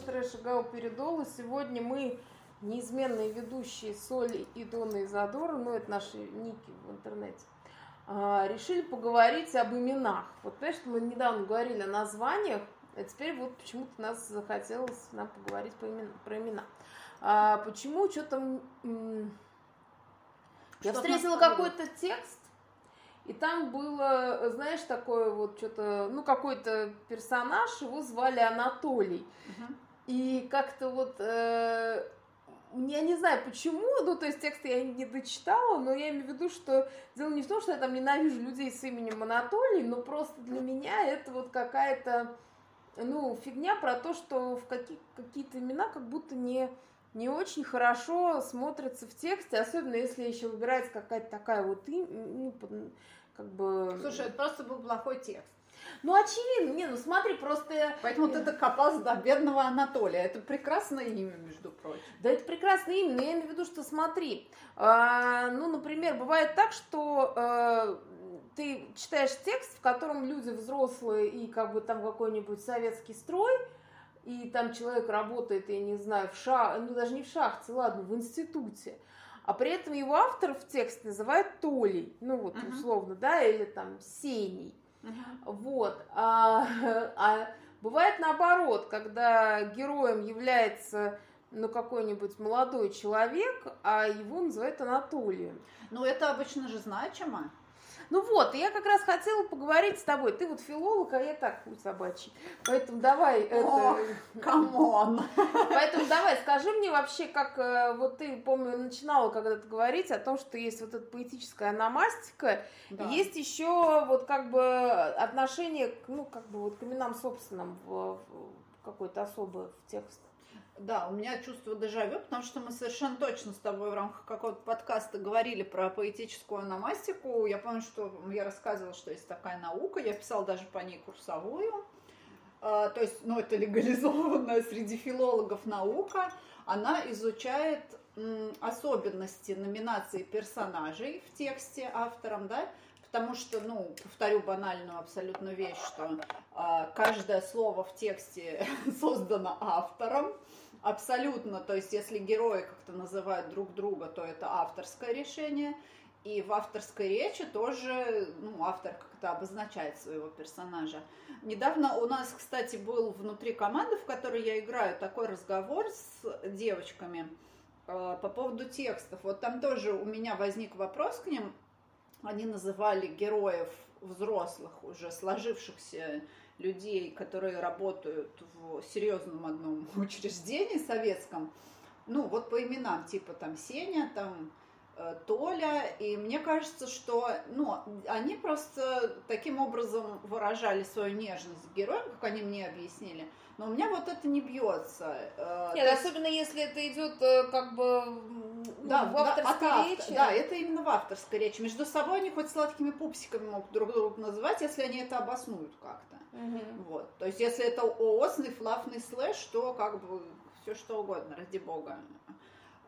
Трэш и Гау Передол. И сегодня мы, неизменные ведущие Соли и Дона Изадора, ну, это наши ники в интернете, а, решили поговорить об именах. Вот, понимаешь, мы недавно говорили о названиях, а теперь вот почему-то нас захотелось нам поговорить по имен, про имена. А, почему что-то... Я встретила какой-то текст, и там было, знаешь, такое вот что-то, ну, какой-то персонаж, его звали Анатолий. Uh-huh. И как-то вот, э, я не знаю почему, ну, то есть текст я не дочитала, но я имею в виду, что дело не в том, что я там ненавижу людей с именем Анатолий, но просто для меня это вот какая-то, ну, фигня про то, что в какие- какие-то имена как будто не не очень хорошо смотрятся в тексте, особенно если еще выбирается какая-то такая вот, ну, как бы... Слушай, это просто был плохой текст. Ну, очевидно, не, ну смотри, просто... Поэтому ты докопался до бедного Анатолия. Это прекрасное имя, между прочим. Да, это прекрасное имя, но я имею в виду, что смотри, э, ну, например, бывает так, что э, ты читаешь текст, в котором люди взрослые и как бы там какой-нибудь советский строй, и там человек работает, я не знаю, в шах, ну даже не в шахте, ладно, в институте, а при этом его автор в тексте называют Толей, ну вот uh-huh. условно, да, или там Сеней. Uh-huh. Вот. А, а бывает наоборот, когда героем является ну, какой-нибудь молодой человек, а его называют Анатолием. Ну, это обычно же значимо. Ну вот, я как раз хотела поговорить с тобой. Ты вот филолог, а я так, хуй собачий. Поэтому давай О, это... come on! Поэтому давай, скажи мне вообще, как э, вот ты, помню, начинала когда-то говорить о том, что есть вот эта поэтическая ономастика, да. есть еще вот как бы отношение, ну, как бы вот к именам собственным в, в какой-то особый в текст. Да, у меня чувство дежавю, потому что мы совершенно точно с тобой в рамках какого-то подкаста говорили про поэтическую аномастику. Я помню, что я рассказывала, что есть такая наука, я писала даже по ней курсовую. А, то есть, ну, это легализованная среди филологов наука. Она изучает особенности номинации персонажей в тексте автором, да, потому что, ну, повторю банальную абсолютно вещь, что э, каждое слово в тексте создано автором, Абсолютно. То есть, если герои как-то называют друг друга, то это авторское решение. И в авторской речи тоже, ну, автор как-то обозначает своего персонажа. Недавно у нас, кстати, был внутри команды, в которой я играю, такой разговор с девочками э, по поводу текстов. Вот там тоже у меня возник вопрос к ним. Они называли героев взрослых, уже сложившихся людей, которые работают в серьезном одном учреждении советском, ну, вот по именам, типа там Сеня, там Толя, и мне кажется, что, ну, они просто таким образом выражали свою нежность к героям, как они мне объяснили, но у меня вот это не бьется. Э, Нет, есть... особенно если это идет э, как бы да, в авторской да, речи. Да, это именно в авторской речи. Между собой они хоть сладкими пупсиками могут друг друга называть, если они это обоснуют как-то. Угу. Вот. То есть, если это оосный, флафный слэш, то как бы все что угодно, ради бога.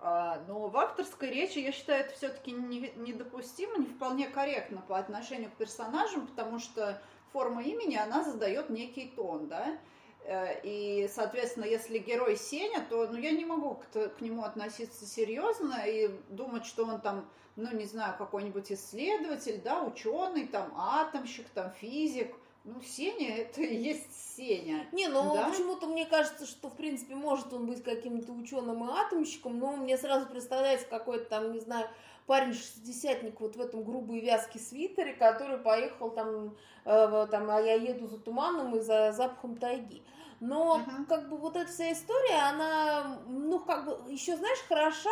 А, но в авторской речи, я считаю, это все-таки недопустимо, не вполне корректно по отношению к персонажам, потому что форма имени, она задает некий тон, да, Э, и, соответственно, если герой Сеня, то ну, я не могу к, к нему относиться серьезно и думать, что он там, ну, не знаю, какой-нибудь исследователь, да, ученый, там, атомщик, там, физик. Ну, Сеня это и есть Сеня. Не, ну да? почему-то мне кажется, что в принципе может он быть каким-то ученым и атомщиком, но мне сразу представляется какой-то там, не знаю, парень шестидесятник вот в этом грубой вязке свитере, который поехал там, э, там, а я еду за туманом и за запахом тайги. Но uh-huh. как бы вот эта вся история, она, ну как бы еще знаешь хороша,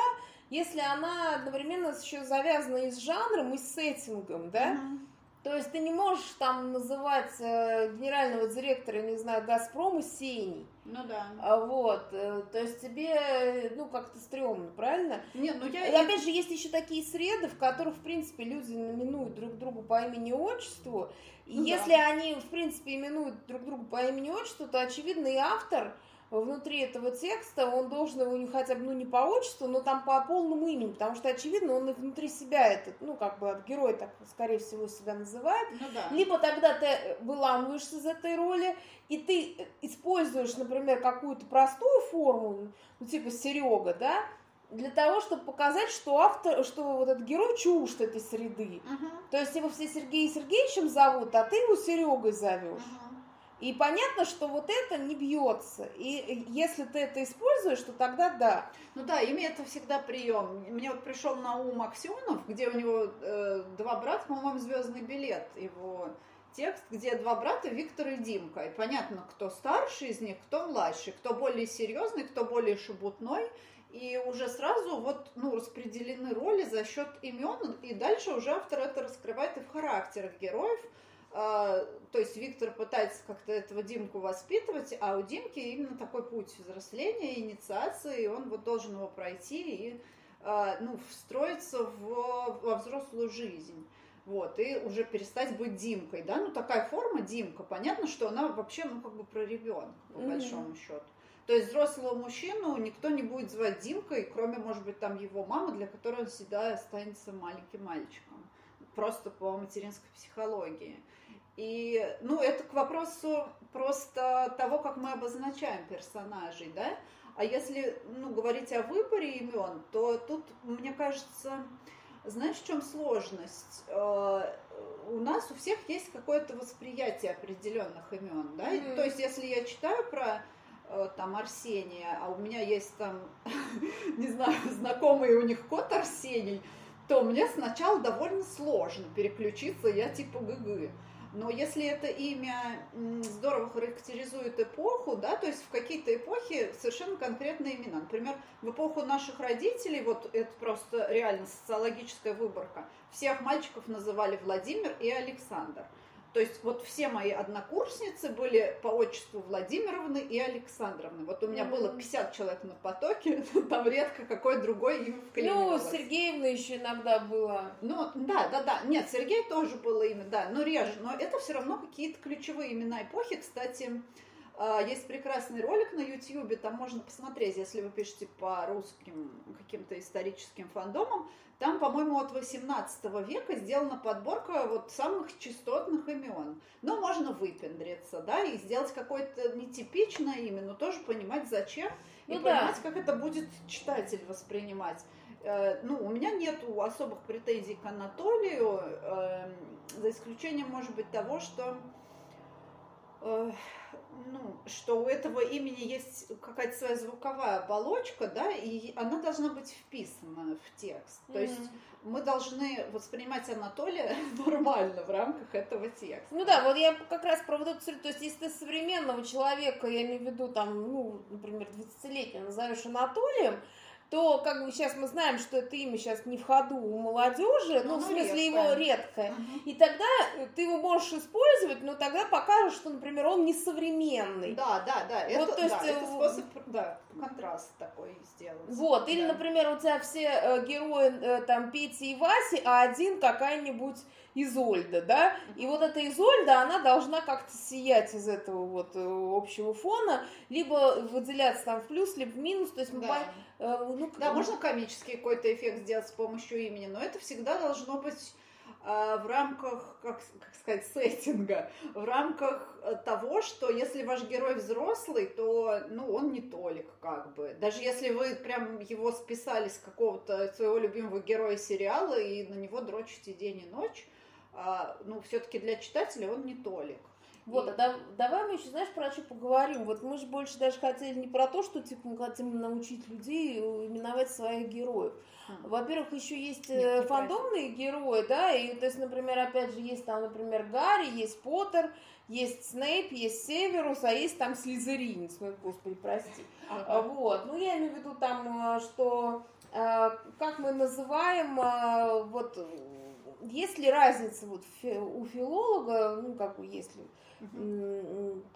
если она одновременно еще завязана и с жанром, и с сеттингом, да? Uh-huh. То есть ты не можешь там называть э, генерального директора, не знаю, Газпрома Сеней. Ну да. А, вот, э, то есть тебе, ну, как-то стрёмно, правильно? Нет, ну я... И опять же, есть еще такие среды, в которых, в принципе, люди именуют друг друга по имени и отчеству, и ну, если да. они, в принципе, именуют друг друга по имени и отчеству, то, очевидно, и автор внутри этого текста он должен его не хотя бы, ну, не по отчеству, но там по полному имени, потому что, очевидно, он внутри себя этот, ну, как бы от героя так, скорее всего, себя называет. Ну да. Либо тогда ты выламываешься из этой роли, и ты используешь, например, какую-то простую форму, ну, типа Серега, да, для того, чтобы показать, что автор, что вот этот герой чужд этой среды. Мгм. То есть его все Сергеем Сергеевичем зовут, а ты его Серегой зовешь. Мгм. И понятно, что вот это не бьется. И если ты это используешь, то тогда да. Ну да, имя это всегда прием. Мне вот пришел на ум Аксенов, где у него э, два брата, по-моему, звездный билет, его текст, где два брата Виктор и Димка. И понятно, кто старший из них, кто младший, кто более серьезный, кто более шебутной. И уже сразу вот, ну, распределены роли за счет имен, и дальше уже автор это раскрывает и в характерах героев. А, то есть Виктор пытается как-то этого Димку воспитывать, а у Димки именно такой путь взросления, инициации, и он вот должен его пройти и а, ну, встроиться в, во взрослую жизнь. Вот, и уже перестать быть Димкой, да, ну такая форма Димка, понятно, что она вообще, ну, как бы про ребенка, по Мгм. большому счету. То есть взрослого мужчину никто не будет звать Димкой, кроме, может быть, там его мамы, для которой он всегда останется маленьким мальчиком. Просто по материнской психологии. И, ну, это к вопросу просто того, как мы обозначаем персонажей, да? А если, ну, говорить о выборе имен, то тут, мне кажется, знаешь, в чем сложность? Э, У нас у всех есть какое-то восприятие определенных имен, да? Мгм. То есть, если я читаю про э, там Арсения, а у меня есть там, не знаю, знакомый у них кот Арсений, то мне сначала довольно сложно переключиться, я типа ГГ. Но если это имя здорово характеризует эпоху, да, то есть в какие-то эпохи совершенно конкретные имена. Например, в эпоху наших родителей, вот это просто реально социологическая выборка, всех мальчиков называли Владимир и Александр. То есть вот все мои однокурсницы были по отчеству Владимировны и Александровны. Вот у меня Мгм. было 50 человек на потоке, там редко какое другое имя Ну, вклинивалось. Сергеевна еще иногда была. Ну, да, да, да. Нет, Сергей тоже было имя, да, но реже. Но это все равно какие-то ключевые имена эпохи. Кстати, есть прекрасный ролик на YouTube, там можно посмотреть, если вы пишете по русским каким-то историческим фандомам. Там, по-моему, от 18 века сделана подборка вот самых частотных имен. Но можно выпендриться, да, и сделать какое-то нетипичное имя, но тоже понимать, зачем, и Ну да. понимать, как это будет читатель воспринимать. Э, ну, у меня нету особых претензий к Анатолию, эм, за исключением, может быть, того, что э, ну, что у этого имени есть какая-то своя звуковая оболочка, да, и она должна быть вписана в текст. То есть мы должны воспринимать Анатолия нормально в рамках этого текста. Ну да, вот я как раз про вот эту цель, то есть если ты современного человека, я имею в виду там, ну, например, 20-летнего назовешь Анатолием, то как бы сейчас мы знаем, что это имя сейчас не в ходу у молодежи, Ну, ну, в оно смысле редкое. его редкое. Мгм. И тогда э, ты его можешь использовать, но тогда покажешь, что, например, он несовременный. Да, да, да. Вот, это, то есть, да, э, это способ, да, контраст такой сделать. Вот, или, Да. например, у тебя все э, герои э, там Пети и Васи, а один какая-нибудь Изольда, да? И вот эта Изольда, она должна как-то сиять из этого вот э, общего фона, либо выделяться там в плюс, либо в минус, то есть мы Да. э, ну, Да, можно комический какой-то эффект сделать с помощью имени, но это всегда должно быть в рамках, как, как сказать, сеттинга, в рамках э, того, что если ваш герой взрослый, то, ну, он не Толик, как бы. Даже если вы прям его списали с какого-то своего любимого героя сериала и на него дрочите день и ночь, а, ну, все-таки для читателя он не Толик. Вот, а да- давай мы еще, знаешь, про что поговорим. Вот мы же больше даже хотели не про то, что типа мы хотим научить людей э, именовать своих героев. Хм. Во-первых, еще есть Нет, э, фандомные герои, да, и то есть, например, опять же, есть там, например, Гарри, есть Поттер, есть Снейп, есть Северус, а есть там Слизеринец, ну, господи, прости. Ага. Вот, ну, я имею в виду там, э, что, как мы называем, вот, есть ли разница вот у филолога, ну, как бы, если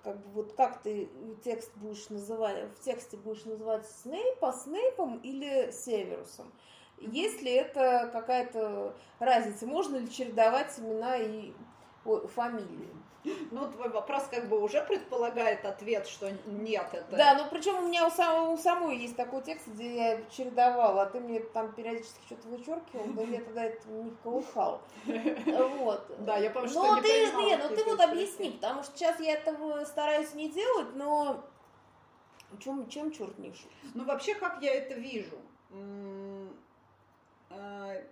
Как бы вот как ты текст будешь называть, в тексте будешь называть Снейпа Снейпом или Северусом. Есть ли это какая-то разница? Можно ли чередовать имена и фамилии. Ну, твой вопрос как бы уже предполагает ответ, что нет, это... Да, ну причем у меня у, самого, у самой есть такой текст, где я чередовала, а ты мне там периодически что-то вычеркивал, но я тогда это не колыхал. Вот. Да, я помню, что но не ты, понимала, не, ну ты вот объясни, потому что сейчас я этого стараюсь не делать, но чем, чем черт не шутит? Ну, вообще, как я это вижу? Э,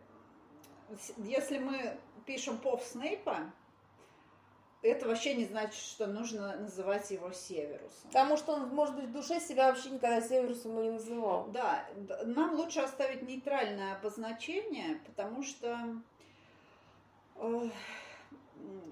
Если мы пишем пов Снейпа, это вообще не значит, что нужно называть его Северусом. Потому что он, может быть, в душе себя вообще никогда Северусом и не называл. Да, нам лучше оставить нейтральное обозначение, потому что,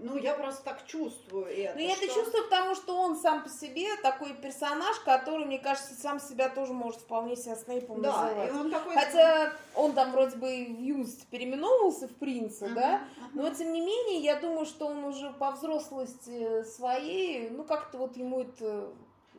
ну, я просто так чувствую это. Ну, я это что- чувствую, потому что он сам по себе такой персонаж, который, мне кажется, сам себя тоже может вполне себя Снейпом Да, называть. и он такой... Хотя он там вроде бы в юности переименовывался в принца, Мгм, да? мгм. Но тем не менее, я думаю, что он уже по взрослости своей, ну как-то вот ему это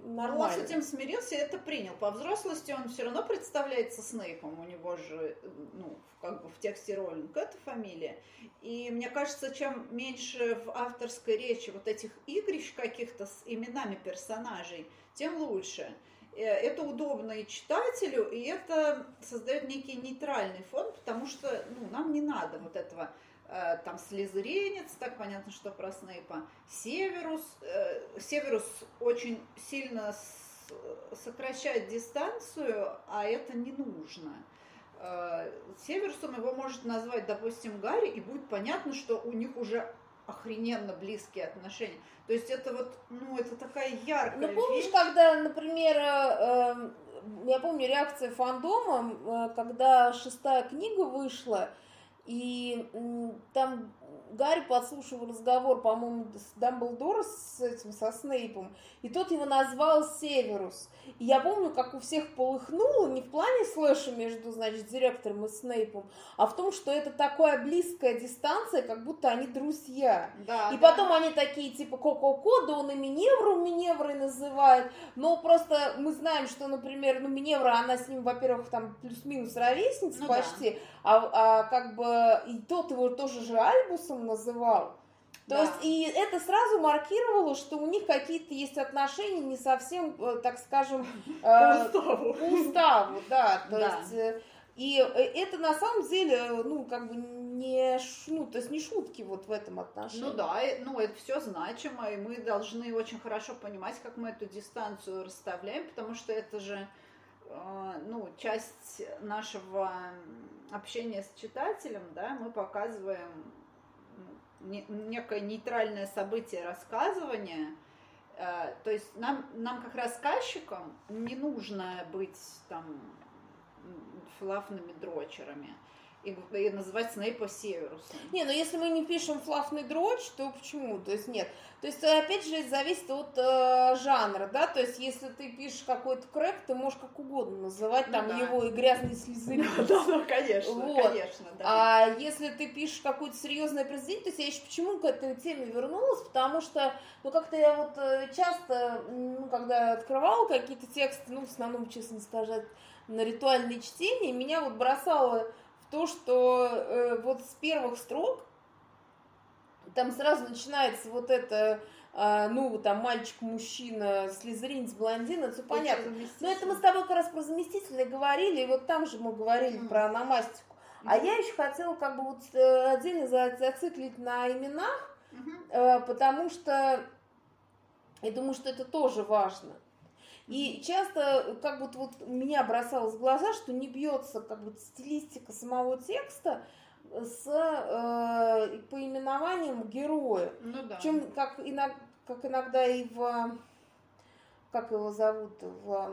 нормально. он с этим смирился и это принял. По взрослости он все равно представляется Снейпом. У него же, ну, как бы в тексте Роллинг это фамилия. И мне кажется, чем меньше в авторской речи вот этих игрищ каких-то с именами персонажей, тем лучше. Э, Это удобно и читателю, и это создает некий нейтральный фон, потому что ну, нам не надо вот этого там слезеренец, так понятно, что про Снейпа. Северус, э, Северус очень сильно с- сокращает дистанцию, а это не нужно. Э, Северусом его может назвать, допустим, Гарри, и будет понятно, что у них уже охрененно близкие отношения. То есть это вот, ну, это такая яркая Ну, помнишь, вещь. когда, например, э, э, я помню реакция фандома, э, когда шестая книга вышла, и там Гарри подслушивал разговор, по-моему, с Дамблдора с этим, со Снейпом, и тот его назвал Северус. И я помню, как у всех полыхнуло, не в плане слэша между, значит, директором и Снейпом, а в том, что это такая близкая дистанция, как будто они друзья. Да, И да. потом они такие, типа, ко-ко-ко, да он и Миневру Миневрой называет. Но просто мы знаем, что, например, ну, Миневра, она с ним, во-первых, там плюс-минус ровесница Ну почти, а, а как бы и тот его тоже же Альбусом называл. То Да. есть, и это сразу маркировало, что у них какие-то есть отношения не совсем, э, так скажем, э, По уставу. уставу, да. То Да. есть, э, и э, это на самом деле, ну, как бы не, ну, то есть не шутки вот в этом отношении. Ну да, ну это все значимо, и мы должны очень хорошо понимать, как мы эту дистанцию расставляем, потому что это же э, ну, часть нашего общения с читателем, да, мы показываем некое нейтральное событие рассказывания. Э, То есть нам, нам как рассказчикам не нужно быть там м, флафными дрочерами и, и называть Снейпа Северусом. Не, ну если мы не пишем флафный дрочь, то почему? То есть нет. То есть э, опять же зависит от э, жанра, да, то есть если ты пишешь какой-то крэк, ты можешь как угодно называть Ну там да. его и грязный слезырь. Да, ну, конечно, Вот. конечно, да. А если ты пишешь какое-то серьезное произведение, то есть я еще почему к этой теме вернулась, потому что, ну, как-то я вот э, часто, ну, когда открывала какие-то тексты, ну, в основном, честно сказать, на ритуальные чтения, меня вот бросало то, что э, вот с первых строк там сразу начинается вот это, а, ну, там, мальчик-мужчина, слезеринец, блондин, это все понятно. Но это мы с тобой как раз про заместителя говорили, и вот там же мы говорили Мгм. про аномастику. А я еще хотела как бы вот э, отдельно за- зациклить на именах, Мгм. э, потому что я думаю, что это тоже важно. И часто как бы вот меня бросалось в глаза, что не бьется как бы стилистика самого текста с э, поименованием героя. Ну да. Причем как, иног- как иногда и в как его зовут в,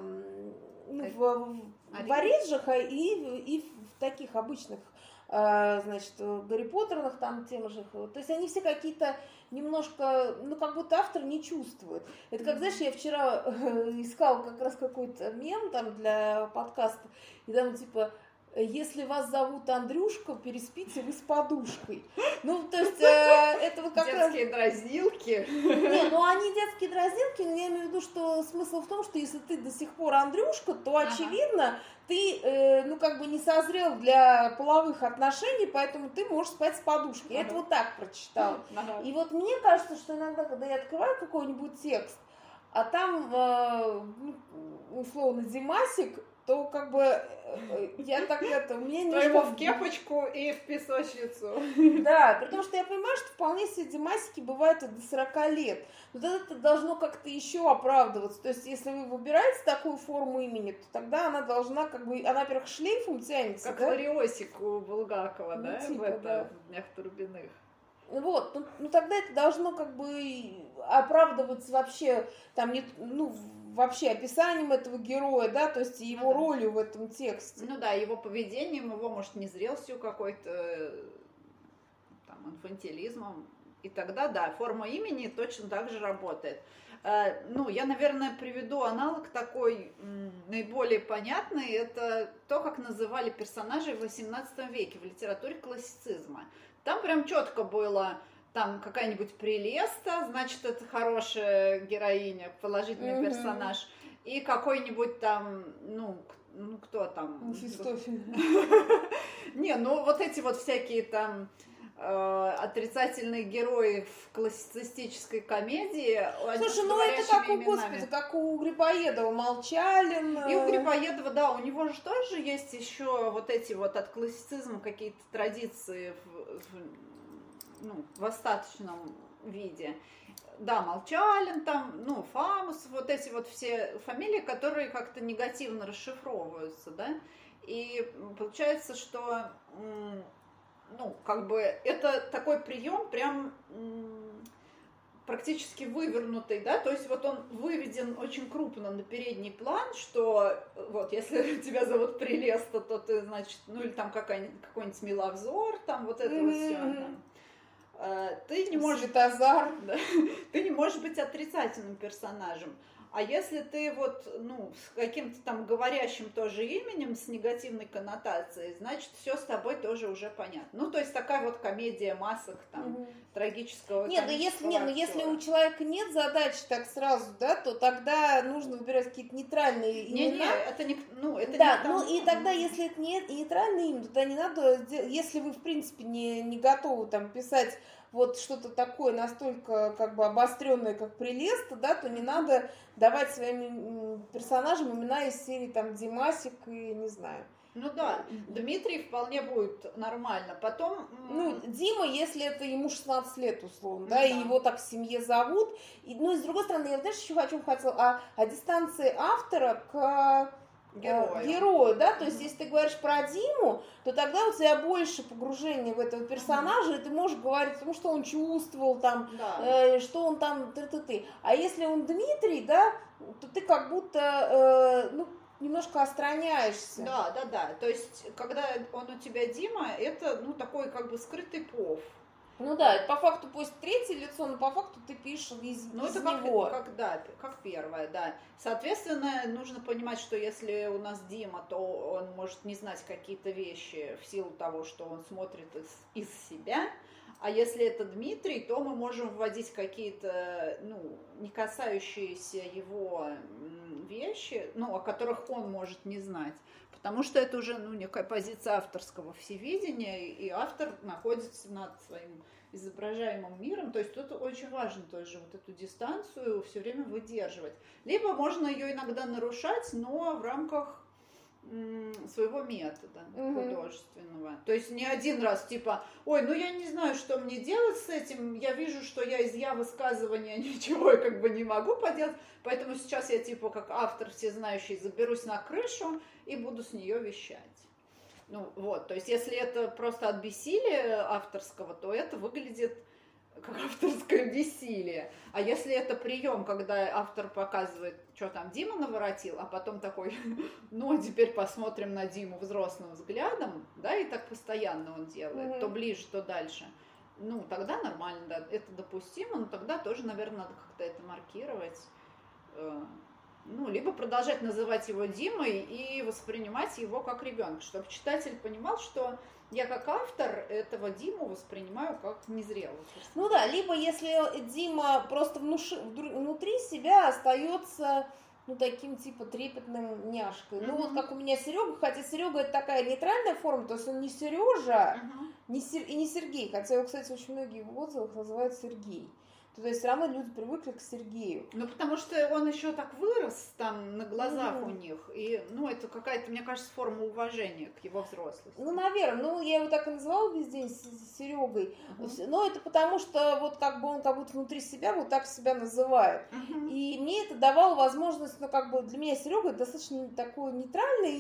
ну, в, в, в Ориджах, а и, и в таких обычных э, значит, Гарри Поттерных там тем же. То есть они все какие-то немножко, ну, как будто автор не чувствует. Это как, знаешь, я вчера искала как раз какой-то мем там для подкаста, и там типа если вас зовут Андрюшка, переспите вы с подушкой. Ну, то есть, э, это вот как Детские дразнилки. Не, ну они детские дразнилки, но я имею в виду, что смысл в том, что если ты до сих пор Андрюшка, то, Ага. очевидно, ты, э, ну, как бы не созрел для половых отношений, поэтому ты можешь спать с подушкой. Я это Ага. вот так прочитала. Ага. И вот мне кажется, что иногда, когда я открываю какой-нибудь текст, а там, э, ну, условно, Димасик, то как бы э, я так это, у меня То его в кепочку и в песочницу. Да, при том, что я понимаю, что вполне себе Димасики бывают и до 40 лет. Но тогда это должно как-то еще оправдываться. То есть, если вы выбираете такую форму имени, то тогда она должна как бы, она, во-первых, шлейфом тянется, Как да? Лариосик у Булгакова, Ну, да, типа, в это, да. в «Днях Турбиных». Вот, ну, ну тогда это должно как бы оправдываться вообще, там, не, ну, вообще описанием этого героя, да, то есть его Ну да. ролью в этом тексте. Ну да, его поведением, его, может, незрелостью какой-то, там, инфантилизмом. И тогда, да, форма имени точно так же работает. Э, Ну, я, наверное, приведу аналог такой наиболее понятный. Это то, как называли персонажей в XVIII веке в литературе классицизма. Там прям четко было там какая-нибудь прелеста, значит, это хорошая героиня, положительный Мгм. персонаж. И какой-нибудь там, ну, ну кто там? Мефистофель. Не, ну вот эти вот всякие там э, отрицательные герои в классицистической комедии. Слушай, ну это как у, именами. господи, как у Грибоедова, Молчалин. И у э, Грибоедова, да, у него же тоже есть еще вот эти вот от классицизма какие-то традиции в, в, ну, в остаточном виде. Да, Молчалин там, ну, Фамус, вот эти вот все фамилии, которые как-то негативно расшифровываются, да. И получается, что, ну, как бы это такой прием прям практически вывернутый, да, то есть вот он выведен очень крупно на передний план, что э, вот если тебя зовут Прелеста, то ты, значит, ну или там какой-нибудь Миловзор, там вот это вот все. Мгм. Ты не можешь Светозар. Ты не можешь быть отрицательным персонажем. А если ты вот, ну, с каким-то там говорящим тоже именем, с негативной коннотацией, значит, все с тобой тоже уже понятно. Ну, то есть такая вот комедия масок там, Мгм. трагического Нет, ну если, нет, ну если у человека нет задачи так сразу, да, то тогда нужно выбирать какие-то нейтральные Не, не, имена. это не, ну, это да, не ну тому. и тогда, если это не нейтральное имя, тогда не надо, если вы, в принципе, не, не готовы там писать вот что-то такое настолько как бы обостренное, как прелеста, да, то не надо давать своим персонажам имена из серии там Димасик и не знаю. Ну да, Дмитрий вполне будет нормально. Потом, Ну, Дима, если это ему 16 лет, условно, Ну да, и да. его так в семье зовут. И, ну, и с другой стороны, я, знаешь, еще хочу хотела о, о дистанции автора к э, Герою. герою, да, то есть, если ты говоришь про Диму, то тогда у тебя больше погружения в этого персонажа, и ты можешь говорить о том, что он чувствовал, там, да. э, что он там, ты-ты-ты. А если он Дмитрий, да, то ты как будто, э, ну, немножко остраняешься. Да, да, да. То есть, когда он у тебя Дима, это, ну, такой как бы скрытый пов. Ну да, по факту пусть третье лицо, но по факту ты пишешь из, Ну, из это как, него. как, да, как первое, да. Соответственно, нужно понимать, что если у нас Дима, то он может не знать какие-то вещи в силу того, что он смотрит из, из себя. А если это Дмитрий, то мы можем вводить какие-то, ну, не касающиеся его вещи, ну, о которых он может не знать. Потому что это уже, ну, некая позиция авторского всевидения, и автор находится над своим изображаемым миром. То есть тут очень важно тоже вот эту дистанцию все время выдерживать. Либо можно ее иногда нарушать, но в рамках своего метода Мгм. художественного. То есть не один раз типа, ой, ну я не знаю, что мне делать с этим, я вижу, что я из я высказывания ничего как бы не могу поделать, поэтому сейчас я типа как автор всезнающий заберусь на крышу и буду с нее вещать. Ну вот, то есть если это просто от бессилия авторского, то это выглядит как авторское бессилие. А если это прием, когда автор показывает, что там Дима наворотил, а потом такой, ну, а теперь посмотрим на Диму взрослым взглядом, да, и так постоянно он делает, Мгм. то ближе, то дальше. Ну, тогда нормально, да, это допустимо, но тогда тоже, наверное, надо как-то это маркировать. Ну, либо продолжать называть его Димой и воспринимать его как ребенка, чтобы читатель понимал, что я как автор этого Диму воспринимаю как незрелого. Ну да, либо если Дима просто внуши, внутри себя остается ну, таким, типа, трепетным няшкой. Mm-hmm. Ну, вот как у меня Серега, хотя Серега это такая нейтральная форма, то есть он не Сережа, mm-hmm. не Сер... и не Сергей, хотя его, кстати, очень многие в отзывах называют Сергей то есть все равно люди привыкли к Сергею. Ну, потому что он еще так вырос там на глазах mm-hmm. у них. И, ну, это какая-то, мне кажется, форма уважения к его взрослости. Ну, наверное. Ну, я его так и называла весь день Серегой. Mm-hmm. Но это потому, что вот как бы он как будто внутри себя вот так себя называет. Mm-hmm. И мне это давало возможность, ну, как бы для меня Серега достаточно такое нейтральное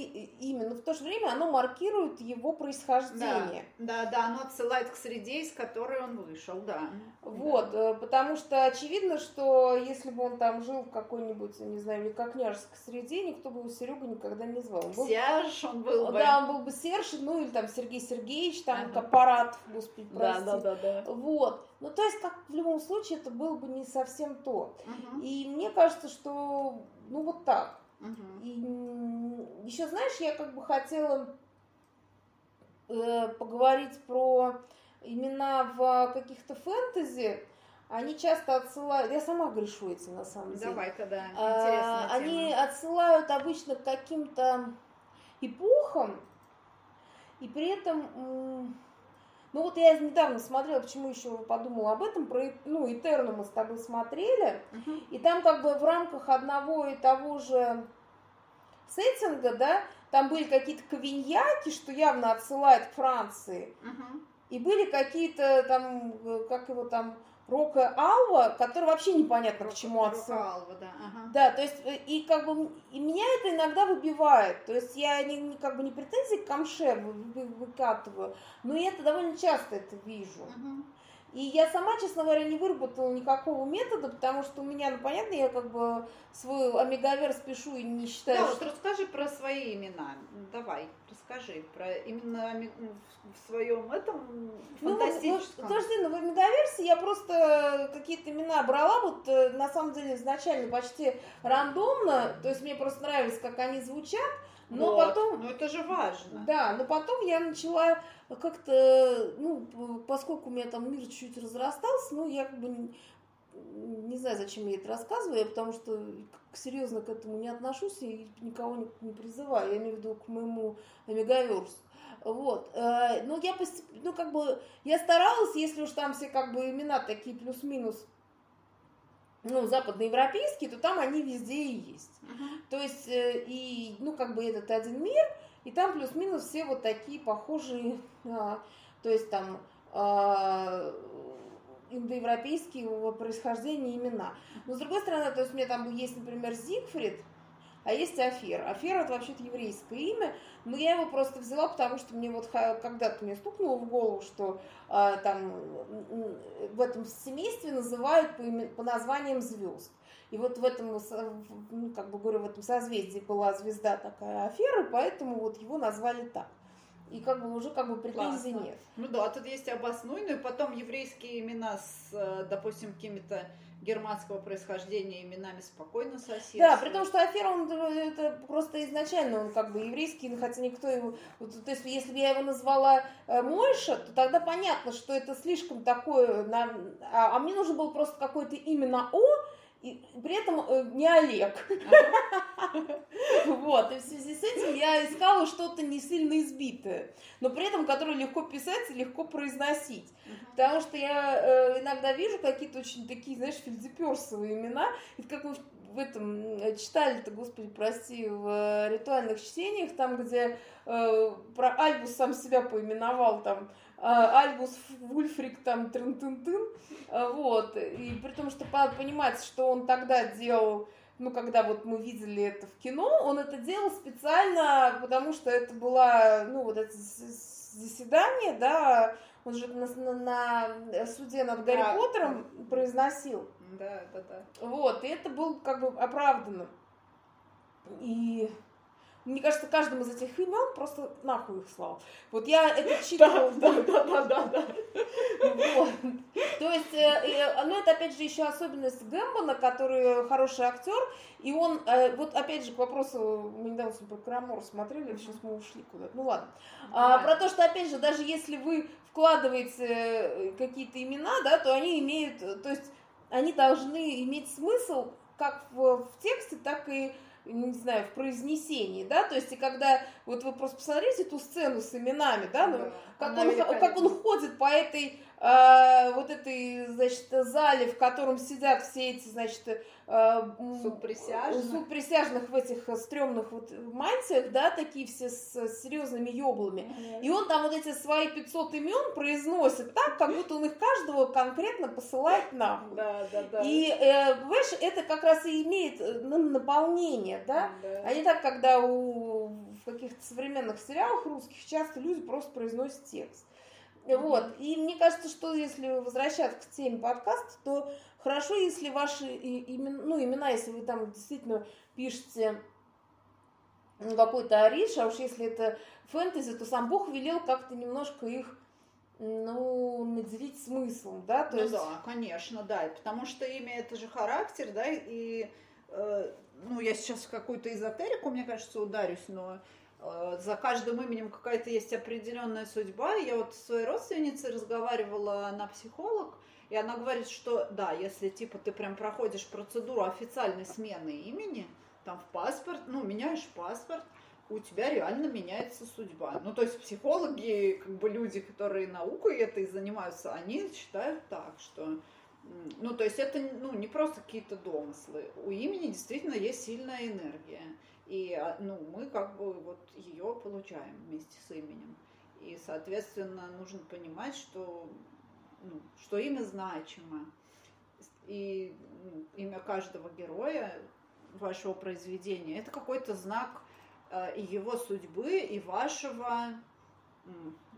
имя, но в то же время оно маркирует его происхождение. Да, да, да оно отсылает к среде, из которой он вышел, да. Вот, да. Э, потому Потому что очевидно, что если бы он там жил в какой-нибудь, не знаю, великокняжеской среде, никто бы его Серега никогда не звал. Он был, Серж он был бы. Да, он был бы Серж, ну или там Сергей Сергеевич, там ага. аппарат, господи, прости. Да, да, да, да. Вот. Ну, то есть, как в любом случае, это было бы не совсем то. Угу. И мне кажется, что, ну, вот так. Угу. И еще, знаешь, я как бы хотела э, поговорить про имена в каких-то фэнтези, они часто отсылают, я сама грешу этим на самом деле. Давай-ка, да, а, Они отсылают обычно к каким-то эпохам, и при этом, ну вот я недавно смотрела, почему еще подумала об этом, про, ну, Этерну мы с тобой смотрели, uh-huh. и там как бы в рамках одного и того же сеттинга, да, там были какие-то кавиньяки, что явно отсылает к Франции, uh-huh. И были какие-то там, э, как его там, Рока Алва, который вообще непонятно Рока, к чему отсыл. Алва, да. Ага. Да, то есть, э, и как бы, и меня это иногда выбивает. То есть, я не, не как бы не претензии к Камше выкатываю, но я это довольно часто это вижу. Ага. И я сама, честно говоря, не выработала никакого метода, потому что у меня, ну, понятно, я как бы свой омегаверс пишу и не считаю... Да, что... вот расскажи про свои имена. Давай, расскажи про именно в своем этом фантастическом. Ну, подожди, ну в омегаверсе я просто какие-то имена брала, вот э, на самом деле изначально почти рандомно, то есть мне просто нравилось, как они звучат, но вот. потом... Ну это же важно. Да, но потом я начала как-то, ну, поскольку у меня там мир чуть-чуть разрастался, ну, я как бы не, знаю, зачем я это рассказываю, потому что серьезно к этому не отношусь и никого не, призываю, я имею в виду к моему мегаверсу. Вот. Ну, я постепенно, ну, как бы, я старалась, если уж там все как бы имена такие плюс-минус ну, западноевропейские, то там они везде и есть. Uh-huh. То есть, э, и, ну, как бы этот один мир, и там плюс-минус все вот такие похожие, а, то есть там а, индоевропейские происхождения имена. Но с другой стороны, то есть у меня там есть, например, Зигфрид, а есть Афер. Афер это вообще-то еврейское имя, но я его просто взяла, потому что мне вот когда-то мне стукнуло в голову, что э, там в этом семействе называют по, имен, по названиям звезд. И вот в этом, ну, как бы говорю, в этом созвездии была звезда такая Афера, поэтому вот его назвали так. И как бы уже как бы претензий Классно. нет. Ну да, тут есть обоснуй, ну и потом еврейские имена с, э, допустим, какими-то германского происхождения именами спокойно соседствуют. Да, при том, что Афера, он это просто изначально он как бы еврейский, хотя никто его... То есть, если бы я его назвала э, Мойша, то тогда понятно, что это слишком такое... А, а мне нужно было просто какое-то имя на О, и при этом э, не Олег. Вот, и в связи с этим я искала что-то не сильно избитое, но при этом которое легко писать и легко произносить. Потому что я э, иногда вижу какие-то очень такие, знаешь, фельдеперсовые имена, и как вы в этом читали-то, господи, прости, в ритуальных чтениях, там, где э, про Альбус сам себя поименовал, там, Альбус Вульфрик там трын-тын-тын, а, вот, и при том, что понимать, что он тогда делал, ну, когда вот мы видели это в кино, он это делал специально, потому что это была, ну, вот это заседание, да, он же на, на, на суде над Гарри да. Поттером произносил. Да, да, да. Вот, и это было как бы оправдано. И мне кажется, каждому из этих имен просто нахуй их слал. Вот я это читала. Да, да, да, да, да. Вот. То есть, ну это опять же еще особенность Гэмбона, который хороший актер, и он, э, вот опять же к вопросу, мы недавно про Крамор смотрели, сейчас мы ушли куда-то, ну ладно. А, про то, что опять же, даже если вы вкладываете какие-то имена, да, то они имеют, то есть они должны иметь смысл как в, в тексте, так и не знаю, в произнесении, да, то есть и когда, вот вы просто посмотрите эту сцену с именами, да, ну, как, он, как он ходит по этой э, вот этой, значит, зале, в котором сидят все эти, значит, э, суд присяжных. суд присяжных в этих стрёмных вот мантиях, да, такие все с, серьезными ёблами. Mm-hmm. И он там вот эти свои 500 имен произносит так, как будто он их каждого конкретно посылает нахуй. Да, да, да. И, э, понимаешь, это как раз и имеет э, наполнение, да? да. А не так, когда у в каких-то современных сериалах русских часто люди просто произносят текст. Вот. И мне кажется, что если возвращаться к теме подкаста, то хорошо, если ваши имена, ну, имена, если вы там действительно пишете какой-то ариш, а уж если это фэнтези, то сам Бог велел как-то немножко их ну, наделить смыслом, да, то ну есть... да, конечно, да, потому что имя это же характер, да, и, э, ну, я сейчас в какую-то эзотерику, мне кажется, ударюсь, но за каждым именем какая-то есть определенная судьба. Я вот с своей родственницей разговаривала, она психолог, и она говорит, что да, если типа ты прям проходишь процедуру официальной смены имени, там в паспорт, ну, меняешь паспорт, у тебя реально меняется судьба. Ну, то есть психологи, как бы люди, которые наукой этой занимаются, они считают так, что ну, то есть это ну, не просто какие-то домыслы. У имени действительно есть сильная энергия. И а, ну, мы как бы вот ее получаем вместе с именем. И, соответственно, нужно понимать, что, ну, что имя значимо. И ну, имя каждого героя вашего произведения это какой-то знак э, его судьбы и вашего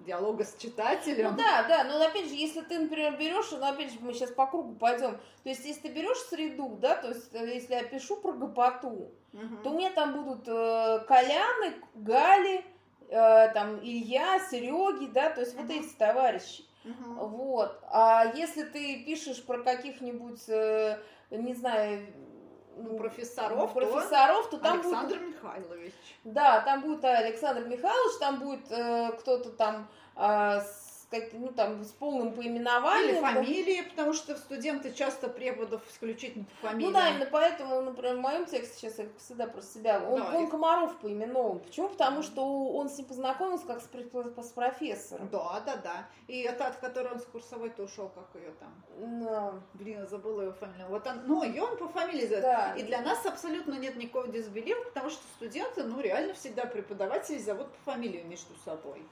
диалога с читателем. Ну да, да, но опять же, если ты, например, берешь, ну опять же, мы сейчас по кругу пойдем, то есть если ты берешь среду, да, то есть э, если я пишу про гопоту, угу. то у меня там будут э, Коляны, Гали, э, там Илья, Сереги, да, то есть угу. вот эти товарищи. Угу. Вот. А если ты пишешь про каких-нибудь, э, не знаю, ну, профессоров, профессоров, то, то там Александр будет... Михайлович. Да, там будет Александр Михайлович, там будет э, кто-то там э, с как, ну, там, с полным поименованием. Или фамилии, потому что студенты часто преподов исключительно по фамилии. Ну да, именно поэтому, например, в моем тексте, сейчас я всегда про себя, он, да, он и... Комаров поименован. Почему? Потому что он с ним познакомился как с, с профессором. Да, да, да. И это от которой он с курсовой-то ушел, как ее там. Да. Блин, забыла его фамилию. Вот он, ну, и он по фамилии зовет. Да. И для нас абсолютно нет никакого дисбелива, потому что студенты, ну, реально всегда преподаватели зовут по фамилии между собой.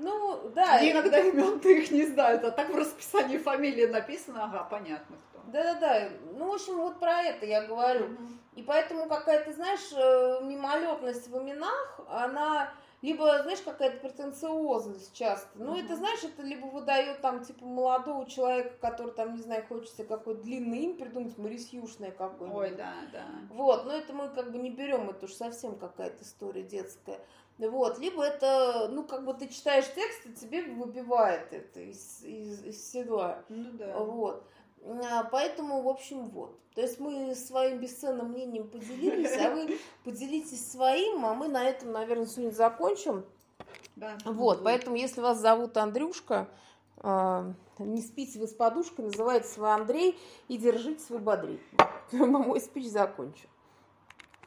Ну, да. Они иногда имен-то их не знают, а так в расписании фамилии написано, ага, понятно кто. Да-да-да. Ну, в общем, вот про это я говорю. Угу. И поэтому какая-то, знаешь, э, мимолетность в именах, она либо, знаешь, какая-то претенциозность часто. Ну, угу. это, знаешь, это либо выдает там, типа, молодого человека, который там, не знаю, хочется какой-то длинный им придумать, Марисьюшное какое-нибудь. Ой, да, да. Вот, но это мы как бы не берем, это уж совсем какая-то история детская. Вот, либо это, ну, как бы ты читаешь текст, и тебе выбивает это из, из, из седла. Ну да. Вот. А, поэтому, в общем, вот. То есть мы своим бесценным мнением поделились, а вы поделитесь своим, а мы на этом, наверное, сегодня закончим. Да. Вот, поэтому, если вас зовут Андрюшка, а, не спите вы с подушкой, называйте вы Андрей и держите свой бодрей. Мой спич закончен.